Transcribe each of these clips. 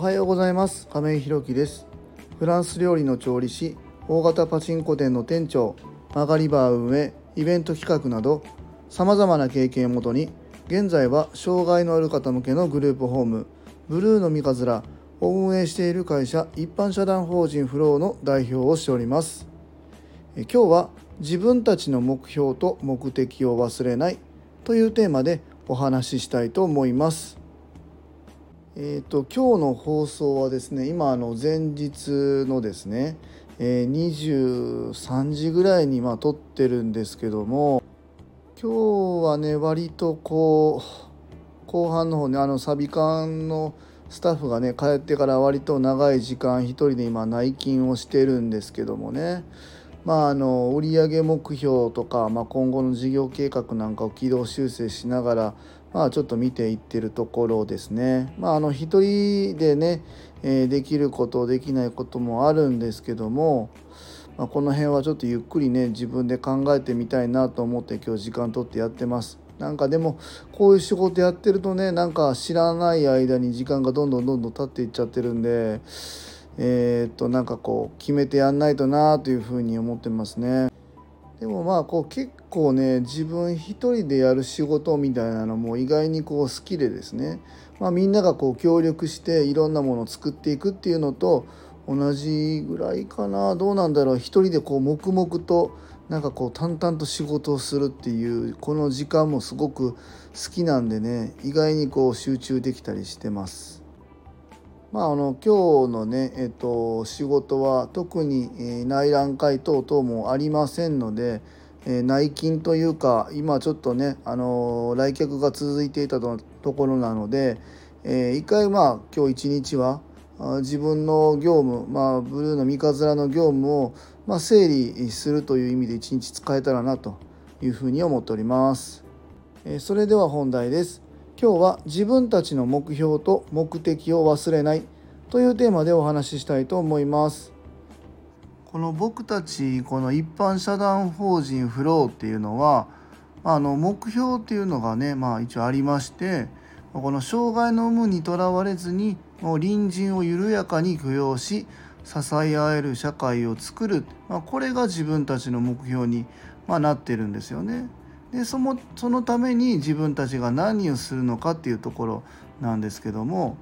はようございます。亀井弘樹です。フランス料理の調理師大型パチンコ店の店長マガリバー運営イベント企画などさまざまな経験をもとに現在は障害のある方向けのグループホームブルーの三日面を運営している会社一般社団法人フローの代表をしております。今日は自分たちの目標と目的を忘れないというテーマでお話ししたいと思います。えーと、今日の放送はですね今あの前日のですね、えー、23時ぐらいにまあ撮ってるんですけども今日はね割とこう後半の方ねあのサビ館のスタッフがね帰ってから割と長い時間一人で今内勤をしてるんですけどもねまああの売上目標とか、まあ、今後の事業計画なんかを軌道修正しながらまあ、ちょっと見ていってるところですね。まあ、あの一人でね、えー、できることできないこともあるんですけども、まあ、この辺はちょっとゆっくりね自分で考えてみたいなと思って今日時間取ってやってます。なんかでもこういう仕事やってるとねなんか知らない間に時間がどんどんどんどん経っていっちゃってるんでえー、っとなんかこう決めてやんないとなというふうに思ってますね。でもまあこう結構ね自分一人でやる仕事みたいなのも意外にこう好きでですね、まあ、みんながこう協力していろんなものを作っていくっていうのと同じぐらいかな。どうなんだろう。一人でこう黙々となんかこう淡々と仕事をするっていうこの時間もすごく好きなんでね意外にこう集中できたりしてます。まあ、あの今日のね、えっと、仕事は特に、えー、内覧会等々もありませんので、えー、内勤というか今ちょっとね、あのー、来客が続いていたところなので、えー、一回まあ今日一日は自分の業務、まあ、ブルーの三日面の業務を、まあ、整理するという意味で一日使えたらなというふうに思っております。えそれでは本題です。今日は自分たちの目標と目的を忘れないというテーマでお話ししたいと思います。この僕たちこの一般社団法人フローっていうのはあの目標っていうのがねまあ一応ありましてこの障害の有無にとらわれずにもう隣人を緩やかに許容し支え合える社会を作る、まあ、これが自分たちの目標に、まあ、なってるんですよね。でそのそのために自分たちが何をするのかっていうところなんですけども、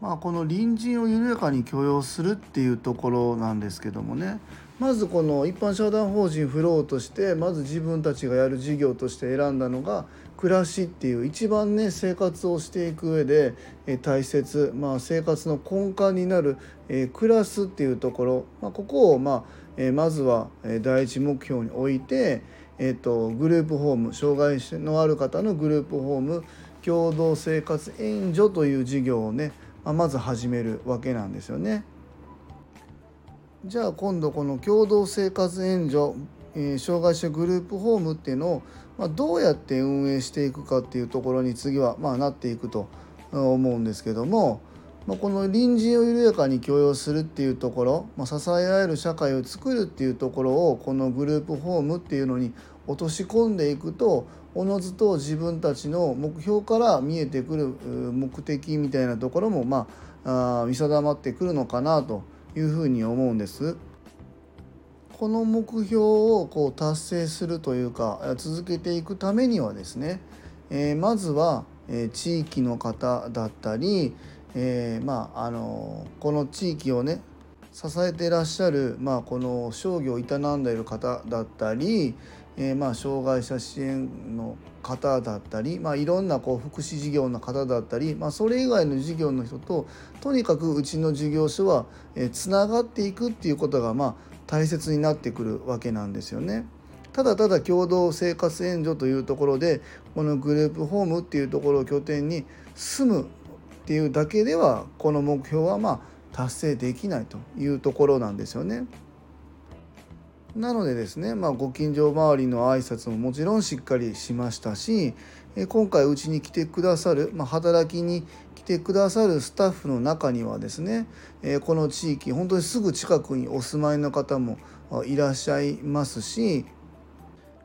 まあ、この隣人を緩やかに許容するっていうところなんですけどもね。まずこの一般社団法人フローとしてまず自分たちがやる事業として選んだのが暮らしっていう一番ね生活をしていく上で大切、まあ、生活の根幹になるえ暮らすっていうところ、まあ、ここをまあえまずは第一目標に置いて、えーと、グループホーム障害のある方のグループホーム共同生活援助という事業をね、まあ、まず始めるわけなんですよね。じゃあ今度この共同生活援助、え、障害者グループホームっていうのを、ま、どうやって運営していくかっていうところに次はまあなっていくと思うんですけども、ま、この隣人を緩やかに許容するっていうところ、ま、支え合える社会を作るっていうところをこのグループホームっていうのに落とし込んでいくとおのずと自分たちの目標から見えてくる目的みたいなところもまあ見定まってくるのかなというふうに思うんです。この目標をこう達成するというか続けていくためにはですね、えー、まずは、え地域の方だったり、えー、まああのこの地域をね支えてらっしゃる、まあ、この商業を営んでいる方だったり、えー、まあ障害者支援の方だったり、まあ、いろんなこう福祉事業の方だったり、まあ、それ以外の事業の人ととにかくうちの事業所はつながっていくっていうことがまあ大切になってくるわけなんですよね。ただただ共同生活援助というところでこのグループホームっていうところを拠点に住むっていうだけではこの目標はまあ達成できないというところなんですよね。なのでですね、まあ、ご近所周りの挨拶ももちろんしっかりしましたし今回うちに来てくださる、まあ、働きに来てくださるスタッフの中にはですねこの地域本当にすぐ近くにお住まいの方もいらっしゃいますし、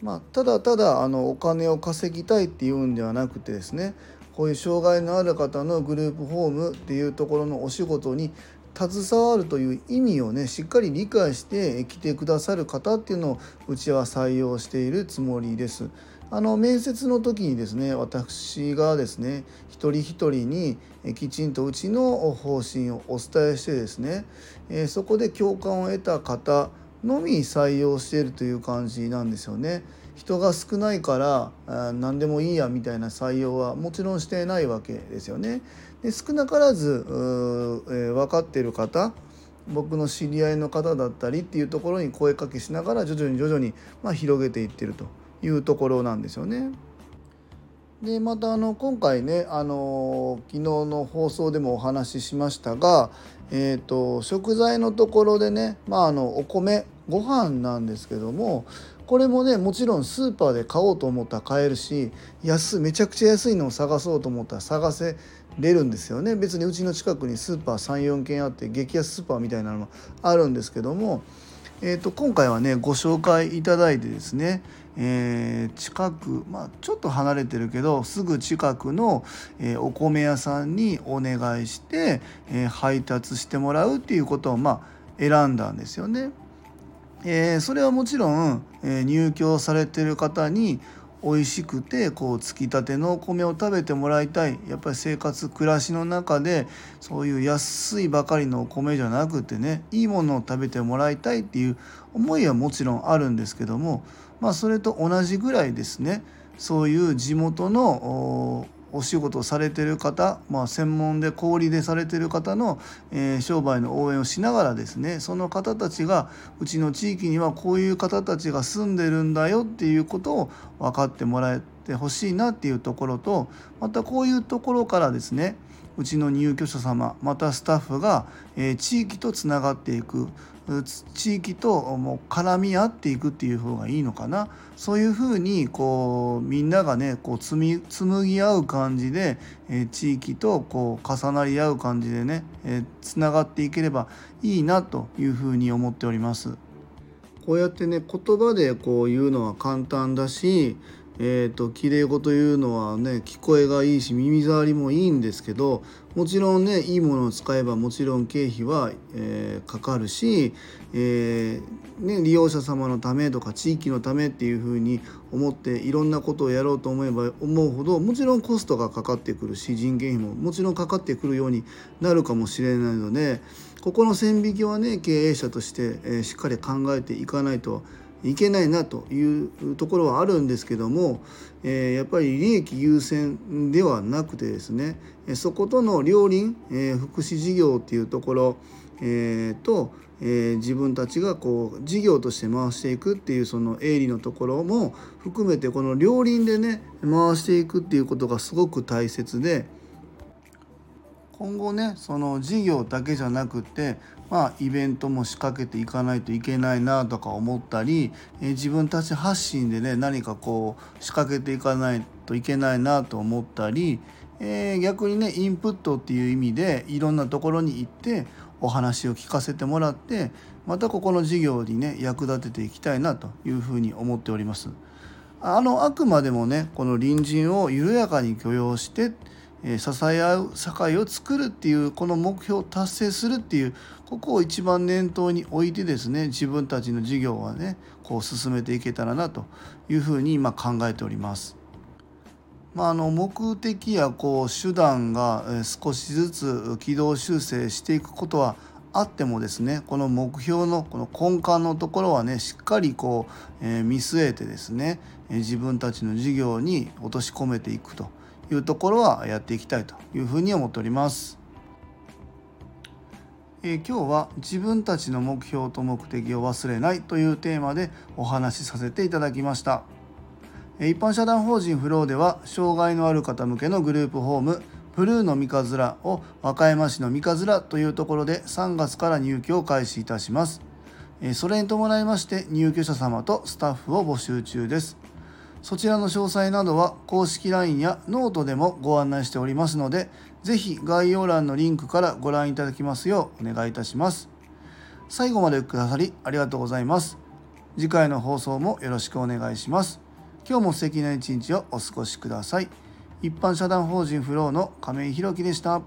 まあ、ただただあのお金を稼ぎたいっていうんではなくてですねこういう障害のある方のグループホームっていうところのお仕事に携わるという意味をねしっかり理解して来てくださる方っていうのをうちは採用しているつもりです。あの面接の時にですね私がですね一人一人にきちんとうちの方針をお伝えしてですねそこで共感を得た方のみ採用しているという感じなんですよね。人が少ないから何でもいいやみたいな採用はもちろんしてないわけですよね。で少なからず、え分かっている方僕の知り合いの方だったりっていうところに声かけしながら徐々に徐々に、まあ、広げていってるというところなんですよね。でまたあの今回ねあの昨日の放送でもお話ししましたが、えーと、食材のところでね、まあ、あのお米ご飯なんですけどもこれもねもちろんスーパーで買おうと思ったら買えるし安めちゃくちゃ安いのを探そうと思ったら探せれるんですよね別にうちの近くにスーパー34軒あって激安スーパーみたいなのもあるんですけども、えーと、今回はねご紹介いただいてですね、えー、近くまあちょっと離れてるけどすぐ近くの、えー、お米屋さんにお願いして、えー、配達してもらうっていうことをまあ選んだんですよね。えー、それはもちろん、えー、入居されてる方に美味しくてこうつきたてのお米を食べてもらいたい。やっぱり生活暮らしの中でそういう安いばかりのお米じゃなくてねいいものを食べてもらいたいっていう思いはもちろんあるんですけどもまあそれと同じぐらいですね。そういう地元のお仕事されてる方、まあ、専門で小売でされてる方の、えー、商売の応援をしながらですねその方たちがうちの地域にはこういう方たちが住んでるんだよっていうことを分かってもらえてほしいなっていうところとまたこういうところからですねうちの入居者様またスタッフが、え、地域とつながっていく地域ともう絡み合っていくっていう方がいいのかなそういうふうにこうみんながねこう紡ぎ合う感じで、え、地域とこう重なり合う感じでね、え、つながっていければいいなというふうに思っております。こうやってね言葉でこう言うのは簡単だしえーと、綺麗事言うのはね聞こえがいいし耳障りもいいんですけどもちろんねいいものを使えばもちろん経費は、えー、かかるし、えー、ね、利用者様のためとか地域のためっていうふうに思っていろんなことをやろうと思えば思うほどもちろんコストがかかってくるし人件費ももちろんかかってくるようになるかもしれないのでここの線引きはね経営者として、えー、しっかり考えていかないといけないなというところはあるんですけども、え、やっぱり利益優先ではなくてですねそことの両輪、え、福祉事業っていうところ、えー、と、え、自分たちがこう事業として回していくっていうその営利のところも含めてこの両輪でね回していくっていうことがすごく大切で。今後ねその事業だけじゃなくてまあイベントも仕掛けていかないといけないなとか思ったり、え自分たち発信でね何かこう仕掛けていかないといけないなと思ったり、えー、逆にねインプットっていう意味でいろんなところに行ってお話を聞かせてもらってまたここの事業にね役立てていきたいなというふうに思っております。あのあくまでもねこの隣人を緩やかに許容して支え合う社会を作るっていうこの目標を達成するっていうここを一番念頭に置いてですね自分たちの事業はねこう進めていけたらなというふうに今考えております。まあ、あの目的やこう手段が少しずつ軌道修正していくことはあってもですねこの目標のこの根幹のところはねしっかりこう、え見据えてですね自分たちの事業に落とし込めていくと。いうところはやっていきたいというふうに思っております。えー、今日は自分たちの目標と目的を忘れないというテーマでお話しさせていただきました。一般社団法人フローでは障害のある方向けのグループホームブルーの三日面を和歌山市の三日面というところで3月から入居を開始いたします。それに伴いまして入居者様とスタッフを募集中です。そちらの詳細などは公式 LINE やノートでもご案内しておりますので、ぜひ概要欄のリンクからご覧いただきますようお願いいたします。最後までくださりありがとうございます。次回の放送もよろしくお願いします。今日も素敵な一日をお過ごしください。一般社団法人フローの亀井宏樹でした。